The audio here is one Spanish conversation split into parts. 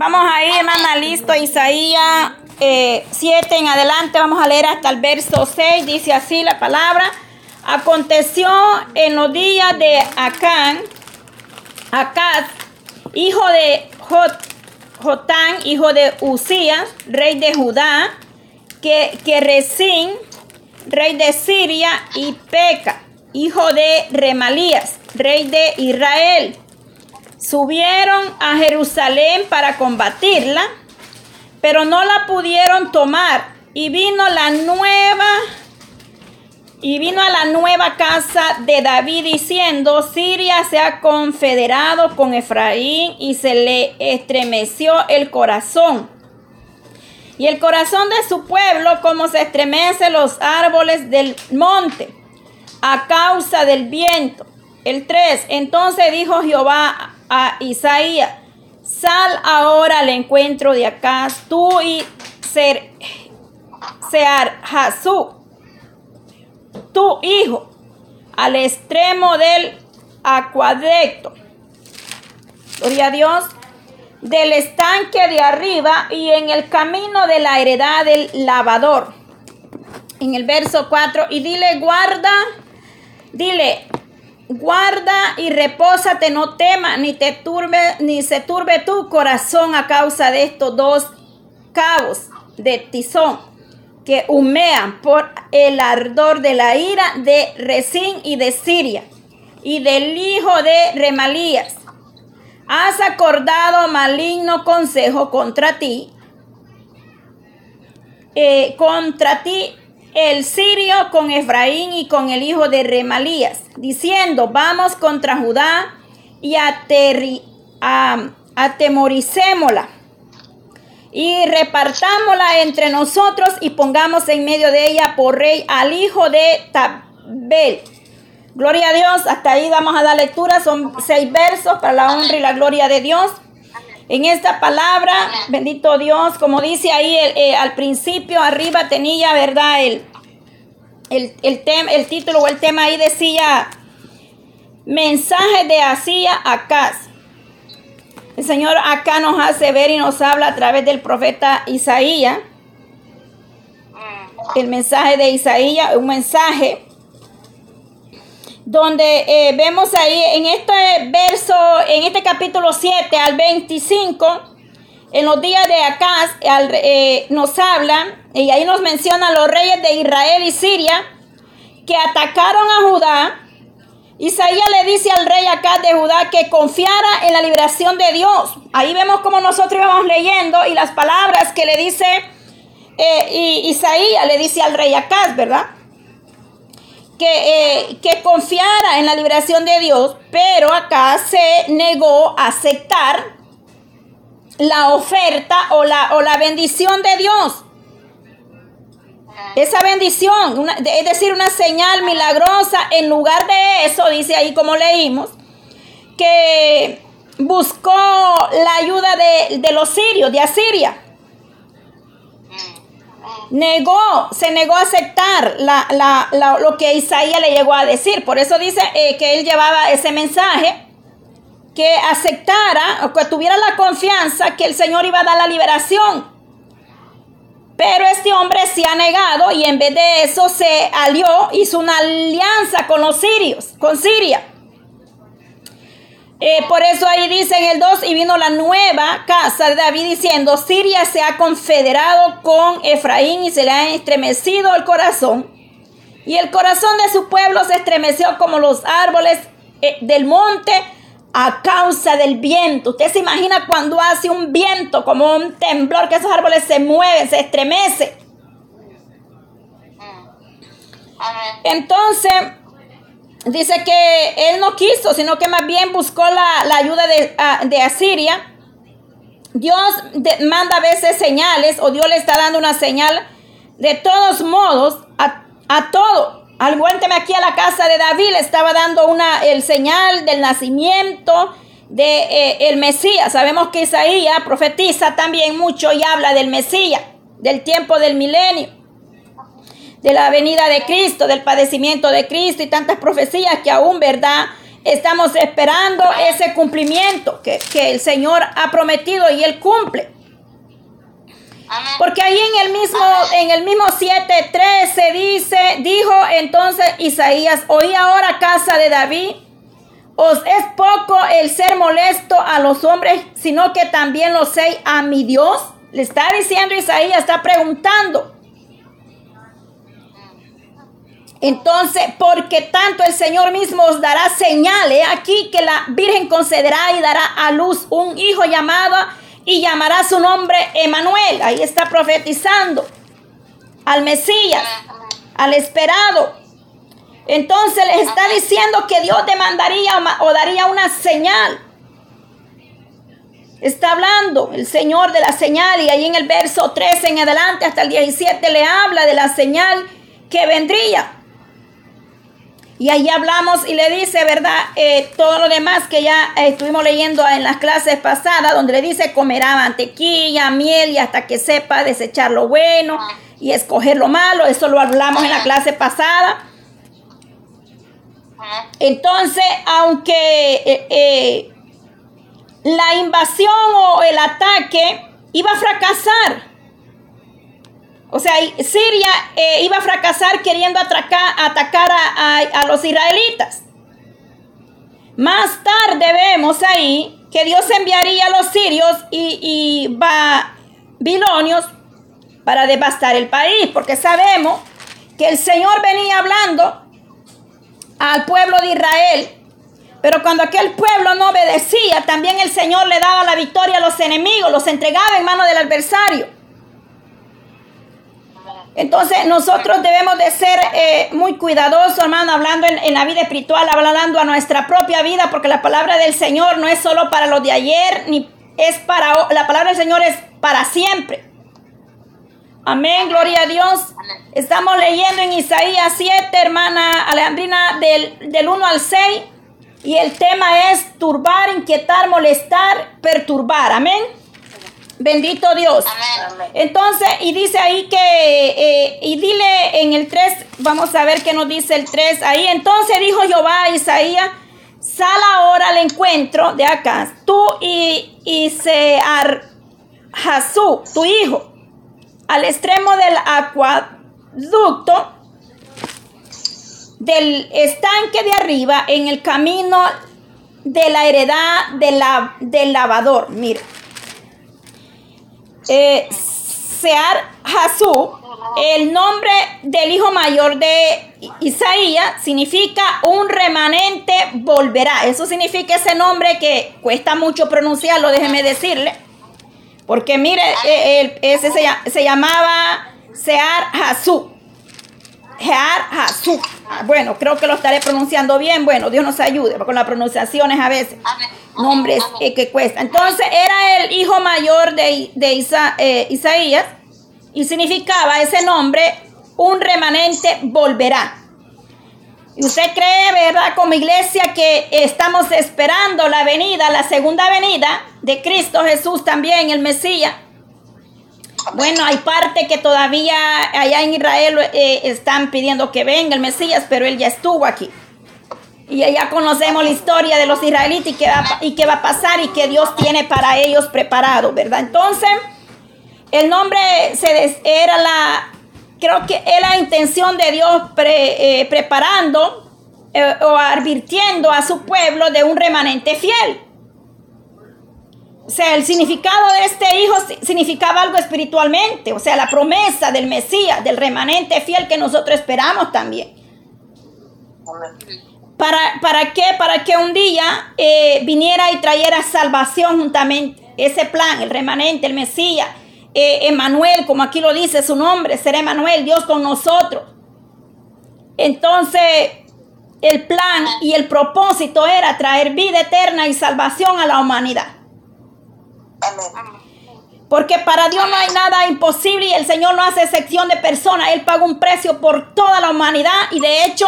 Vamos a ir, hermana, listo. Isaías 7 eh, en adelante. Vamos a leer hasta el verso 6. Dice así la palabra. Aconteció en los días de Acán, Acaz, hijo de Jotán, hijo de Usías, rey de Judá, que, que Resín, rey de Siria, y Peca, hijo de Remalías, rey de Israel, subieron a Jerusalén para combatirla, pero no la pudieron tomar. Y vino la nueva, y vino a la nueva casa de David diciendo, Siria se ha confederado con Efraín y se le estremeció el corazón. Y el corazón de su pueblo como se estremece los árboles del monte a causa del viento. El 3. Entonces dijo Jehová a Isaías, sal ahora al encuentro de acá, tú y Ser, Sear Hasú, tu hijo, al extremo del acuaducto. Gloria a Dios. Del estanque de arriba y en el camino de la heredad del lavador. En el verso 4. Y dile, guarda, dile, guarda y repósate, no tema, ni te turbe, ni se turbe tu corazón a causa de estos dos cabos de tizón que humean por el ardor de la ira de Resín y de Siria y del hijo de Remalías. Has acordado maligno consejo contra ti, eh, contra ti el sirio con Efraín y con el hijo de Remalías, diciendo, vamos contra Judá y atemoricémosla y repartámosla entre nosotros y pongamos en medio de ella por rey al hijo de Tabel. Gloria a Dios, hasta ahí vamos a dar lectura, son seis versos para la honra y la gloria de Dios. En esta palabra, bendito Dios, como dice ahí eh, al principio, arriba tenía, ¿verdad? El, el, el, el título o el tema ahí decía, mensaje de Asía acá. El Señor acá nos hace ver y nos habla a través del profeta Isaías. El mensaje de Isaías, un mensaje donde eh, vemos ahí en este verso, en este capítulo 7 al 25, en los días de Acaz, eh, nos hablan, y ahí nos mencionan los reyes de Israel y Siria, que atacaron a Judá. Isaías le dice al rey Acaz de Judá que confiara en la liberación de Dios. Ahí vemos como nosotros íbamos leyendo y las palabras que le dice eh, Isaías, le dice al rey Acaz, ¿verdad? Que, eh, que confiara en la liberación de Dios, pero acá se negó a aceptar la oferta o la, o la bendición de Dios. Esa bendición, es decir, una señal milagrosa, en lugar de eso, dice ahí como leímos, que buscó la ayuda de, de los sirios, de Asiria negó, se negó a aceptar lo que Isaías le llegó a decir. Por eso dice eh, que él llevaba ese mensaje, que aceptara o que tuviera la confianza que el Señor iba a dar la liberación. Pero este hombre se ha negado y en vez de eso se alió, hizo una alianza con los sirios, con Siria. Eh, por eso ahí dice en el 2, y vino la nueva casa de David diciendo, Siria se ha confederado con Efraín y se le ha estremecido el corazón. Y el corazón de su pueblo se estremeció como los árboles eh, del monte a causa del viento. Usted se imagina cuando hace un viento, como un temblor, que esos árboles se mueven, se estremecen. Entonces, dice que él no quiso, sino que más bien buscó la, ayuda de, Asiria. Dios manda a veces señales o Dios le está dando una señal de todos modos a, todo. Al cuénteme aquí a la casa de David estaba dando una el señal del nacimiento de eh, el Mesías. Sabemos que Isaías profetiza también mucho y habla del Mesías, del tiempo del milenio de la venida de Cristo, del padecimiento de Cristo y tantas profecías que aún, ¿verdad? estamos esperando ese cumplimiento que, que el Señor ha prometido y Él cumple. Porque ahí en el mismo, en el mismo 7:13 dice, dijo entonces Isaías, oí ahora casa de David, os es poco el ser molesto a los hombres, sino que también lo sé a mi Dios. Le está diciendo Isaías, está preguntando. Entonces, porque tanto el Señor mismo os dará señales aquí que la Virgen concederá y dará a luz un hijo llamado y llamará su nombre Emanuel. Ahí está profetizando al Mesías, al esperado. Entonces les está diciendo que Dios demandaría o daría una señal. Está hablando el Señor de la señal y ahí en el verso 13 en adelante hasta el 17 le habla de la señal que vendría. Y ahí hablamos y le dice, ¿verdad? Eh, todo lo demás que ya estuvimos leyendo en las clases pasadas, donde le dice comerá mantequilla, miel y hasta que sepa desechar lo bueno y escoger lo malo. Eso lo hablamos en la clase pasada. Entonces, aunque eh, eh, la invasión o el ataque iba a fracasar, o sea, Siria eh, iba a fracasar queriendo atacar a, los israelitas. Más tarde vemos ahí que Dios enviaría a los sirios y, y babilonios para devastar el país, porque sabemos que el Señor venía hablando al pueblo de Israel, pero cuando aquel pueblo no obedecía, también el Señor le daba la victoria a los enemigos, los entregaba en manos del adversario. Entonces nosotros debemos de ser eh, muy cuidadosos, hermano, hablando en, la vida espiritual, hablando a nuestra propia vida, porque la palabra del Señor no es solo para los de ayer, ni es para, la palabra del Señor es para siempre. Amén, gloria a Dios. Estamos leyendo en Isaías 7, hermana Alejandrina, del, del 1 al 6, y el tema es turbar, inquietar, molestar, perturbar. Amén. Bendito Dios. Entonces, y dice ahí que, eh, y dile en el 3, vamos a ver qué nos dice el 3 ahí. Entonces dijo Jehová a Isaías, sal ahora al encuentro de acá, tú y, y Sear Jasú, tu hijo, al extremo del acueducto del estanque de arriba en el camino de la heredad de la, del lavador. Mire eh, Sear Hasú, el nombre del hijo mayor de Isaías, significa un remanente volverá. Eso significa ese nombre que cuesta mucho pronunciarlo, déjeme decirle. Porque mire, eh, ese se, llamaba Sear Hasú. Bueno, creo que lo estaré pronunciando bien. Bueno, Dios nos ayude con las pronunciaciones a veces nombres eh, que cuesta. Entonces era el hijo mayor de, eh, Isaías y significaba ese nombre, un remanente volverá. Y usted cree, ¿verdad? Como iglesia que estamos esperando la venida, la segunda venida de Cristo Jesús también, el Mesías. Bueno, hay parte que todavía allá en Israel eh, están pidiendo que venga el Mesías, pero él ya estuvo aquí. Y ya conocemos la historia de los israelitas y qué va, y qué va a pasar y qué Dios tiene para ellos preparado, ¿verdad? Entonces, el nombre se era la, creo que era la intención de Dios eh, preparando eh, o advirtiendo a su pueblo de un remanente fiel. O sea, el significado de este hijo significaba algo espiritualmente, o sea, la promesa del Mesías, del remanente fiel que nosotros esperamos también. Amén. ¿Para, qué? Para que un día eh, viniera y trayera salvación juntamente. Ese plan, el remanente, el Mesías, eh, Emanuel, como aquí lo dice su nombre, ser Emanuel, Dios con nosotros. Entonces, el plan y el propósito era traer vida eterna y salvación a la humanidad. Porque para Dios no hay nada imposible y el Señor no hace excepción de personas. Él paga un precio por toda la humanidad y de hecho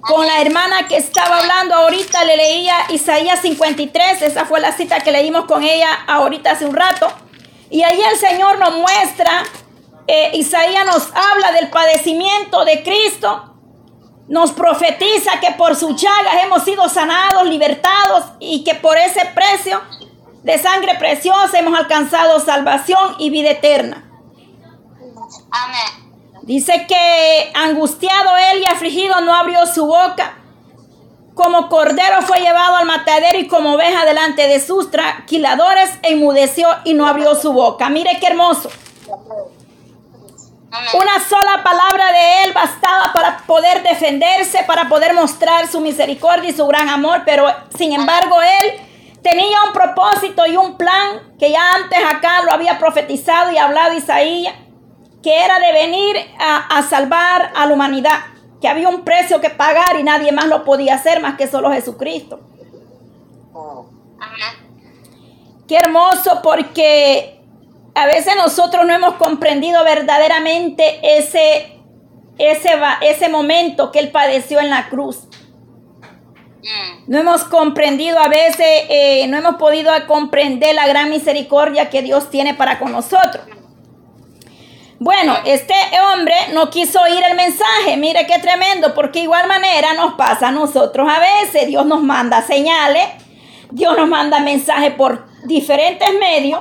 con la hermana que estaba hablando ahorita, le leía Isaías 53, esa fue la cita que leímos con ella ahorita hace un rato. Y ahí el Señor nos muestra, eh, Isaías nos habla del padecimiento de Cristo nos profetiza que por sus llagas hemos sido sanados, libertados y que por ese precio de sangre preciosa hemos alcanzado salvación y vida eterna. Amén. Dice que angustiado él y afligido no abrió su boca. Como cordero fue llevado al matadero y como oveja delante de sus traquiladores enmudeció y no abrió su boca. Mire qué hermoso. Una sola palabra de él bastaba para poder defenderse, para poder mostrar su misericordia y su gran amor, pero sin embargo él tenía un propósito y un plan que ya antes acá lo había profetizado y hablado Isaías, que era de venir a, a salvar a la humanidad, que había un precio que pagar y nadie más lo podía hacer más que solo Jesucristo. Qué hermoso porque a veces nosotros no hemos comprendido verdaderamente ese, ese, ese momento que Él padeció en la cruz. No hemos comprendido a veces, eh, no hemos podido comprender la gran misericordia que Dios tiene para con nosotros. Bueno, este hombre no quiso oír el mensaje, mire qué tremendo, porque igual manera nos pasa a nosotros a veces. Dios nos manda señales, Dios nos manda mensajes por diferentes medios,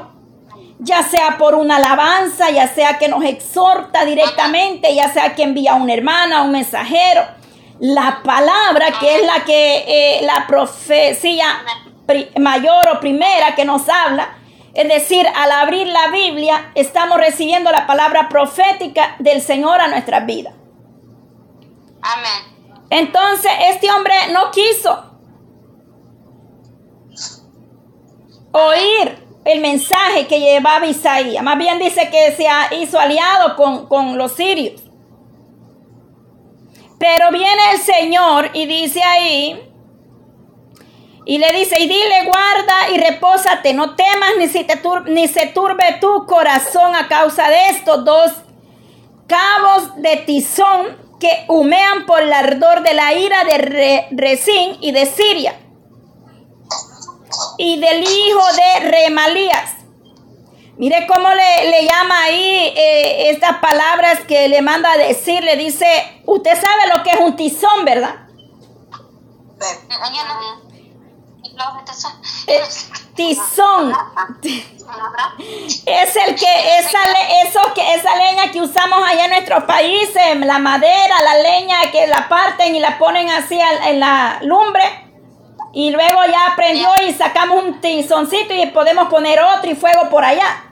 ya sea por una alabanza, ya sea que nos exhorta directamente, ya sea que envía a una hermana, un mensajero. La palabra que es la que eh, la profecía mayor o primera que nos habla, es decir, al abrir la Biblia estamos recibiendo la palabra profética del Señor a nuestras vidas. Amén. Entonces este hombre no quiso oír el mensaje que llevaba Isaías. Más bien dice que se hizo aliado con, con los sirios. Pero viene el Señor y dice ahí, y le dice, y dile, guarda y repósate, no temas ni, si te ni se turbe tu corazón a causa de estos dos cabos de tizón que humean por el ardor de la ira de Resín y de Siria y del hijo de Remalías. Mire cómo le, llama ahí eh, estas palabras que le manda a decir. Le dice, usted sabe lo que es un tizón, ¿verdad? Eh, tizón es el que esa eso que esa leña que usamos allá en nuestros países la madera la leña que la parten y la ponen así en la lumbre y luego ya prendió y sacamos un tizoncito y podemos poner otro y fuego por allá.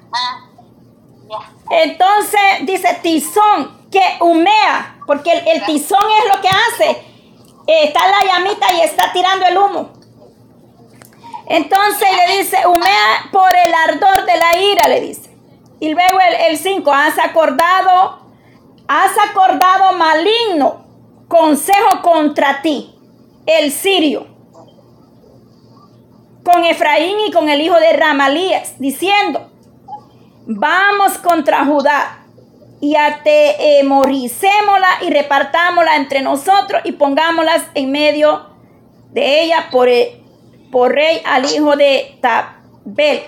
Entonces dice tizón que humea, porque el, tizón es lo que hace. Está la llamita y está tirando el humo. Entonces le dice, humea por el ardor de la ira, le dice. Y luego el 5, has acordado, has acordado maligno consejo contra ti, el sirio con Efraín y con el hijo de Ramalías, diciendo, vamos contra Judá y atemoricémosla y repartámosla entre nosotros y pongámoslas en medio de ella por, por rey al hijo de Tabel.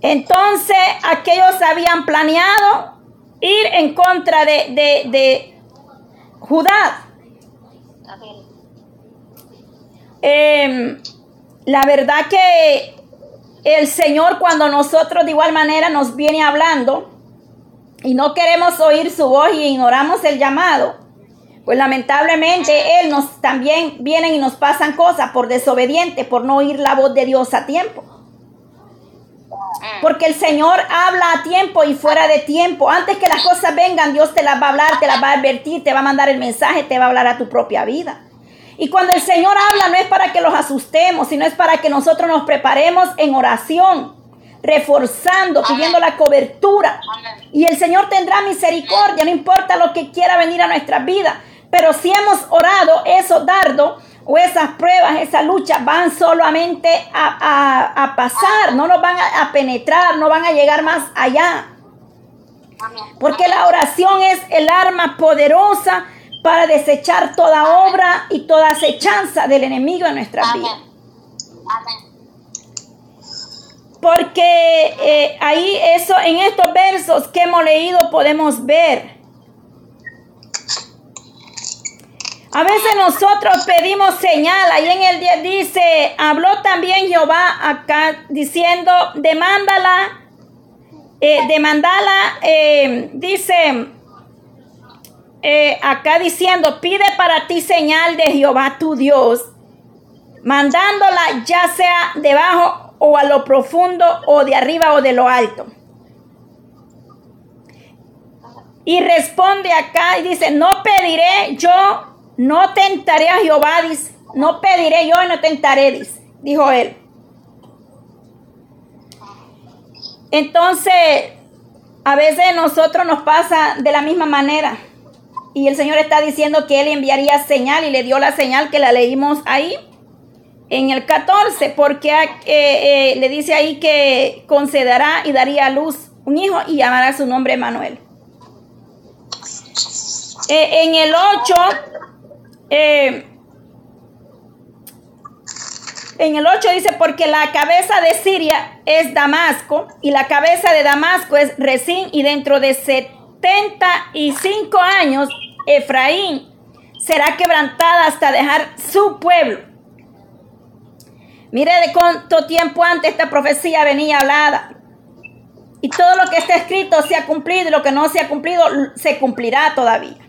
Entonces aquellos habían planeado ir en contra de, de, de Judá. Em, la verdad que el Señor cuando nosotros de igual manera nos viene hablando y no queremos oír su voz y ignoramos el llamado, pues lamentablemente Él nos también vienen y nos pasan cosas por desobediente, por no oír la voz de Dios a tiempo. Porque el Señor habla a tiempo y fuera de tiempo. Antes que las cosas vengan, Dios te las va a hablar, te las va a advertir, te va a mandar el mensaje, te va a hablar a tu propia vida. Y cuando el Señor habla no es para que los asustemos, sino es para que nosotros nos preparemos en oración, reforzando, pidiendo la cobertura. Y el Señor tendrá misericordia, no importa lo que quiera venir a nuestras vidas. Pero si hemos orado, esos dardos o esas pruebas, esa lucha van solamente a, pasar, no nos van a penetrar, no van a llegar más allá. Porque la oración es el arma poderosa para desechar toda obra y toda acechanza del enemigo en nuestras vidas. Porque eh, ahí eso, en estos versos que hemos leído podemos ver. A veces nosotros pedimos señal. Ahí en el 10 dice, habló también Jehová acá diciendo, demándala, eh, demandala, eh, dice eh, acá diciendo, pide para ti señal de Jehová tu Dios, mandándola ya sea debajo o a lo profundo o de arriba o de lo alto. Y responde acá y dice, no pediré yo no tentaré a Jehová, dice. No pediré yo y no tentaré, dice. Dijo él. Entonces, a veces nosotros nos pasa de la misma manera. Y el Señor está diciendo que Él enviaría señal y le dio la señal que la leímos ahí en el 14, porque eh, eh, le dice ahí que concederá y daría a luz un hijo y llamará su nombre Manuel. Eh, en el 8 eh, en el 8 dice, porque la cabeza de Siria es Damasco y la cabeza de Damasco es Resín y dentro de 75 años Efraín será quebrantada hasta dejar su pueblo. Mire de cuánto tiempo antes esta profecía venía hablada. Y todo lo que está escrito se ha cumplido y lo que no se ha cumplido se cumplirá todavía.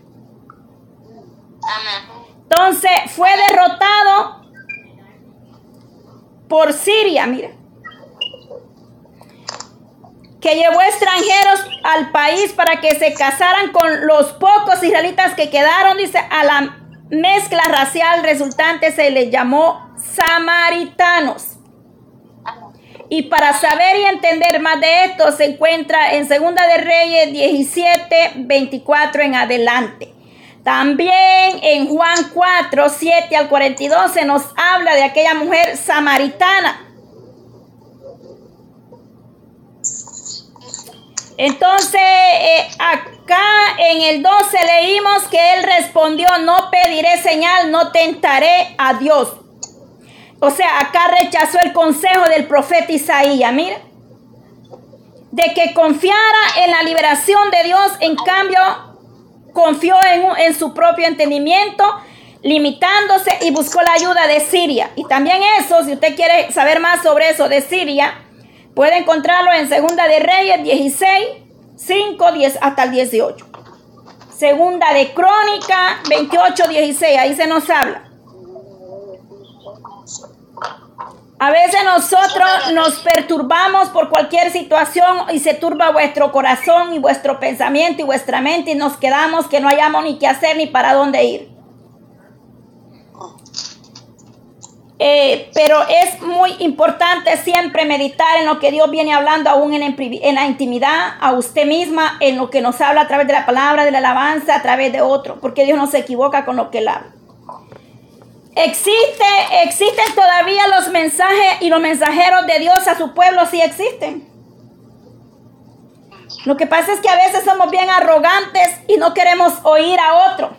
Entonces fue derrotado por Siria, mira. Que llevó extranjeros al país para que se casaran con los pocos israelitas que quedaron, dice, a la mezcla racial resultante se les llamó samaritanos. Y para saber y entender más de esto se encuentra en Segunda de Reyes 17, 24 en adelante. También en Juan 4, 7 al 42 se nos habla de aquella mujer samaritana. Entonces, eh, acá en el 12 leímos que él respondió, no pediré señal, no tentaré a Dios. O sea, acá rechazó el consejo del profeta Isaías, mira, de que confiara en la liberación de Dios, en cambio confió en, su propio entendimiento, limitándose y buscó la ayuda de Siria. Y también eso, si usted quiere saber más sobre eso de Siria, puede encontrarlo en Segunda de Reyes 16, 5, 10 hasta el 18. Segunda de Crónica 28, 16, ahí se nos habla. A veces nosotros nos perturbamos por cualquier situación y se turba vuestro corazón y vuestro pensamiento y vuestra mente y nos quedamos que no hayamos ni qué hacer ni para dónde ir. Eh, pero es muy importante siempre meditar en lo que Dios viene hablando aún en, la intimidad, a usted misma, en lo que nos habla a través de la palabra, de la alabanza, a través de otro, porque Dios no se equivoca con lo que él habla. Existe, existen todavía los mensajes y los mensajeros de Dios a su pueblo, sí existen. Lo que pasa es que a veces somos bien arrogantes y no queremos oír a otro.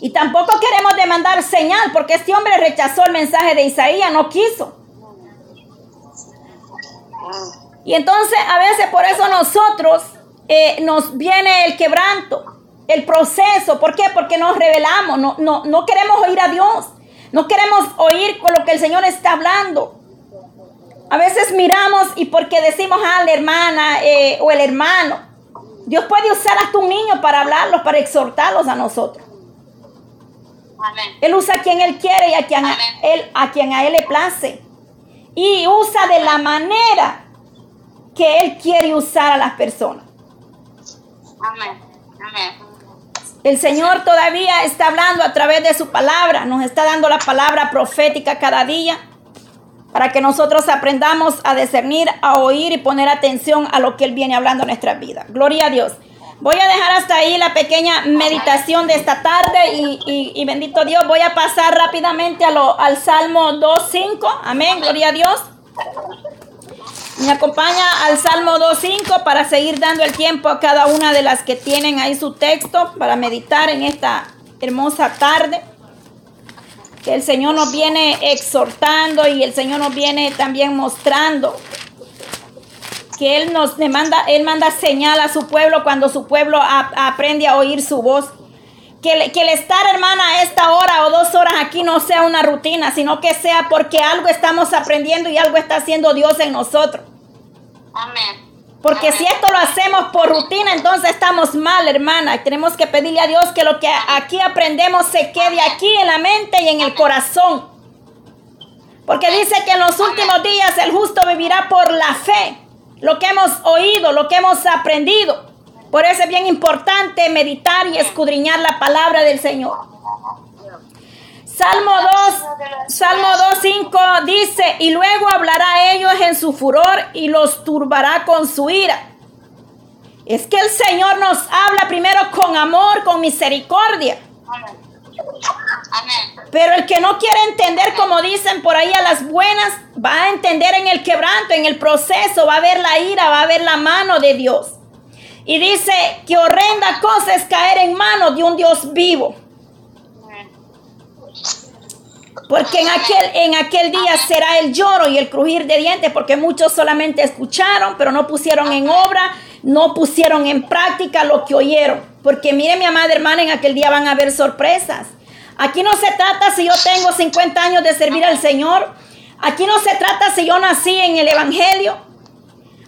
Y tampoco queremos demandar señal, porque este hombre rechazó el mensaje de Isaías, no quiso. Y entonces a veces por eso nosotros eh, nos viene el quebranto el proceso. ¿Por qué? Porque nos revelamos, no, no, no queremos oír a Dios, no queremos oír con lo que el Señor está hablando. A veces miramos y porque decimos a la hermana eh, o el hermano, Dios puede usar hasta un niño para hablarlos, para exhortarlos a nosotros. Él usa a quien Él quiere y a quien a él, a quien a Él le place. Y usa de la manera que Él quiere usar a las personas. Amén. Amén. El Señor todavía está hablando a través de su palabra, nos está dando la palabra profética cada día para que nosotros aprendamos a discernir, a oír y poner atención a lo que Él viene hablando en nuestra vida. Gloria a Dios. Voy a dejar hasta ahí la pequeña meditación de esta tarde y, bendito Dios, voy a pasar rápidamente a lo, al Salmo 2.5. Amén, gloria a Dios. Me acompaña al Salmo 2.5 para seguir dando el tiempo a cada una de las que tienen ahí su texto para meditar en esta hermosa tarde. Que el Señor nos viene exhortando y el Señor nos viene también mostrando que Él nos demanda, Él manda señal a su pueblo cuando su pueblo aprende a oír su voz. Que, que el estar, hermana, a esta hora o dos horas aquí no sea una rutina, sino que sea porque algo estamos aprendiendo y algo está haciendo Dios en nosotros. Amén. Porque si esto lo hacemos por rutina, entonces estamos mal, hermana. Tenemos que pedirle a Dios que lo que aquí aprendemos se quede aquí en la mente y en el corazón. Porque dice que en los últimos días el justo vivirá por la fe. Lo que hemos oído, lo que hemos aprendido. Por eso es bien importante meditar y escudriñar la palabra del Señor. Salmo 2, Salmo 2, 5 dice, y luego hablará a ellos en su furor y los turbará con su ira. Es que el Señor nos habla primero con amor, con misericordia. Pero el que no quiere entender, como dicen por ahí a las buenas, va a entender en el quebranto, en el proceso, va a ver la ira, va a ver la mano de Dios. Y dice que horrenda cosa es caer en manos de un Dios vivo. Porque en aquel, en aquel día será el lloro y el crujir de dientes, porque muchos solamente escucharon, pero no pusieron en obra, no pusieron en práctica lo que oyeron. Porque mire, mi amada hermana, en aquel día van a haber sorpresas. Aquí no se trata si yo tengo 50 años de servir al Señor. Aquí no se trata si yo nací en el Evangelio.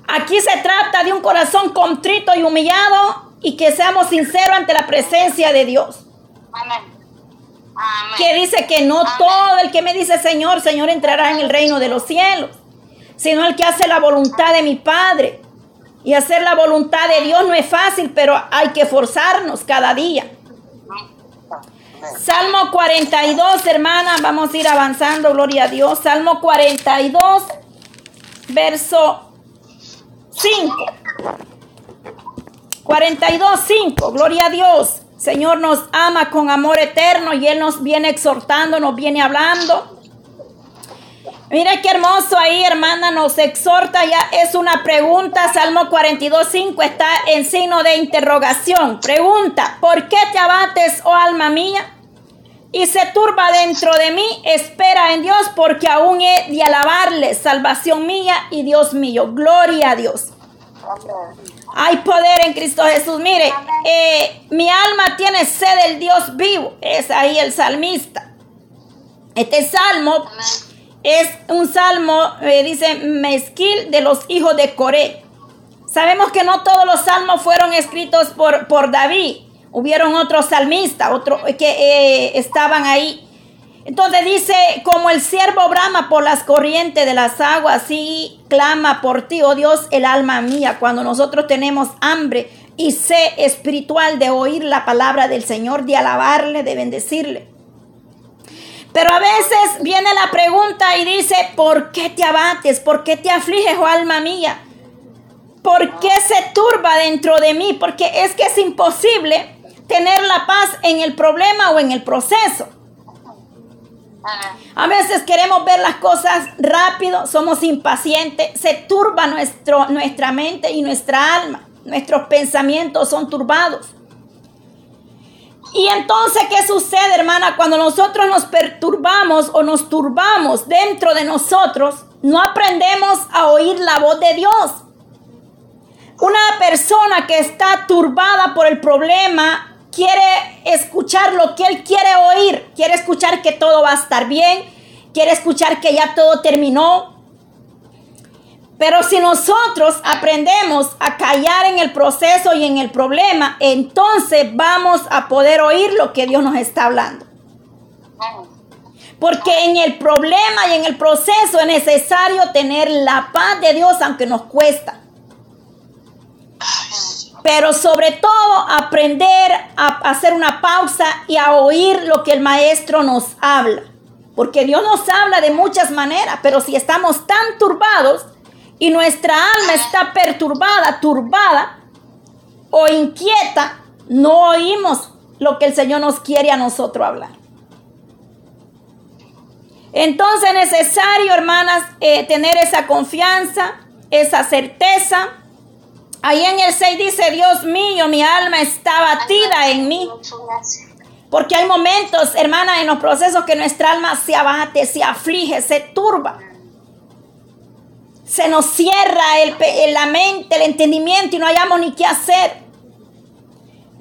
Aquí se trata de un corazón contrito y humillado y que seamos sinceros ante la presencia de Dios. Amén. Que dice que no todo el que me dice Señor, Señor entrará en el reino de los cielos, sino el que hace la voluntad de mi Padre. Y hacer la voluntad de Dios no es fácil, pero hay que forzarnos cada día. Salmo 42, hermana, vamos a ir avanzando, gloria a Dios. Salmo 42, verso 5. 42, 5, gloria a Dios. Señor nos ama con amor eterno y Él nos viene exhortando, nos viene hablando. Mira qué hermoso ahí, hermana, nos exhorta ya. Es una pregunta. Salmo 42, 5 está en signo de interrogación. Pregunta: ¿Por qué te abates, oh alma mía? Y se turba dentro de mí. Espera en Dios, porque aún he de alabarle, salvación mía y Dios mío. Gloria a Dios. Hay poder en Cristo Jesús. Mire, eh, mi alma tiene sed del Dios vivo. Es ahí el salmista. Este salmo es un salmo, eh, dice, mezquil de los hijos de Coré. Sabemos que no todos los salmos fueron escritos por, por David. Hubieron otros salmistas, otros que eh, estaban ahí entonces dice, como el siervo brama por las corrientes de las aguas, así clama por ti, oh Dios, el alma mía, cuando nosotros tenemos hambre y sed espiritual de oír la palabra del Señor, de alabarle, de bendecirle. Pero a veces viene la pregunta y dice, ¿por qué te abates? ¿Por qué te afliges, oh alma mía? ¿Por qué se turba dentro de mí? Porque es que es imposible tener la paz en el problema o en el proceso. A veces queremos ver las cosas rápido, somos impacientes, se turba nuestro, nuestra mente y nuestra alma, nuestros pensamientos son turbados. Y entonces, ¿qué sucede, hermana? Cuando nosotros nos perturbamos o nos turbamos dentro de nosotros, no aprendemos a oír la voz de Dios. Una persona que está turbada por el problema quiere escuchar lo que él quiere oír, quiere escuchar que todo va a estar bien, quiere escuchar que ya todo terminó. Pero si nosotros aprendemos a callar en el proceso y en el problema, entonces vamos a poder oír lo que Dios nos está hablando. Porque en el problema y en el proceso es necesario tener la paz de Dios aunque nos cuesta pero sobre todo aprender a hacer una pausa y a oír lo que el maestro nos habla. Porque Dios nos habla de muchas maneras, pero si estamos tan turbados y nuestra alma está perturbada, turbada o inquieta, no oímos lo que el Señor nos quiere a nosotros hablar. Entonces es necesario, hermanas, eh, tener esa confianza, esa certeza Ahí en el 6 dice, Dios mío, mi alma está batida en mí. Porque hay momentos, hermana, en los procesos que nuestra alma se abate, se aflige, se turba. Se nos cierra el, la mente, el entendimiento y no hayamos ni qué hacer.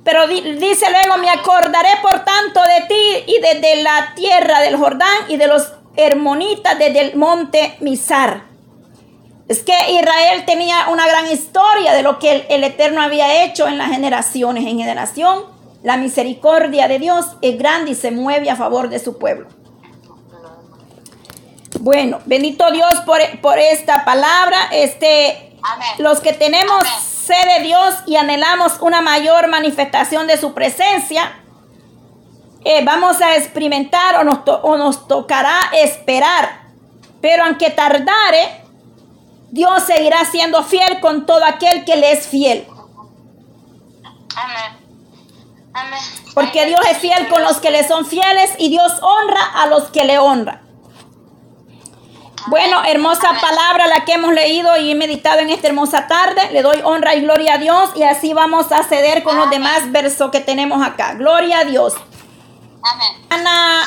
Pero di- dice luego, me acordaré por tanto de ti y desde la tierra del Jordán y de los hermonitas desde el monte Misar. Es que Israel tenía una gran historia de lo que el, el Eterno había hecho en las generaciones. En generación, la misericordia de Dios es grande y se mueve a favor de su pueblo. Bueno, bendito Dios por, por esta palabra. Este, Amén. los que tenemos Amén. sed de Dios y anhelamos una mayor manifestación de su presencia, eh, vamos a experimentar o nos, to- o nos tocará esperar. Pero aunque tardare, Dios seguirá siendo fiel con todo aquel que le es fiel. Amén. Amén. Porque Dios es fiel con los que le son fieles y Dios honra a los que le honran. Bueno, hermosa palabra la que hemos leído y meditado en esta hermosa tarde. Le doy honra y gloria a Dios y así vamos a ceder con los demás versos que tenemos acá. Gloria a Dios. Amén. Ana,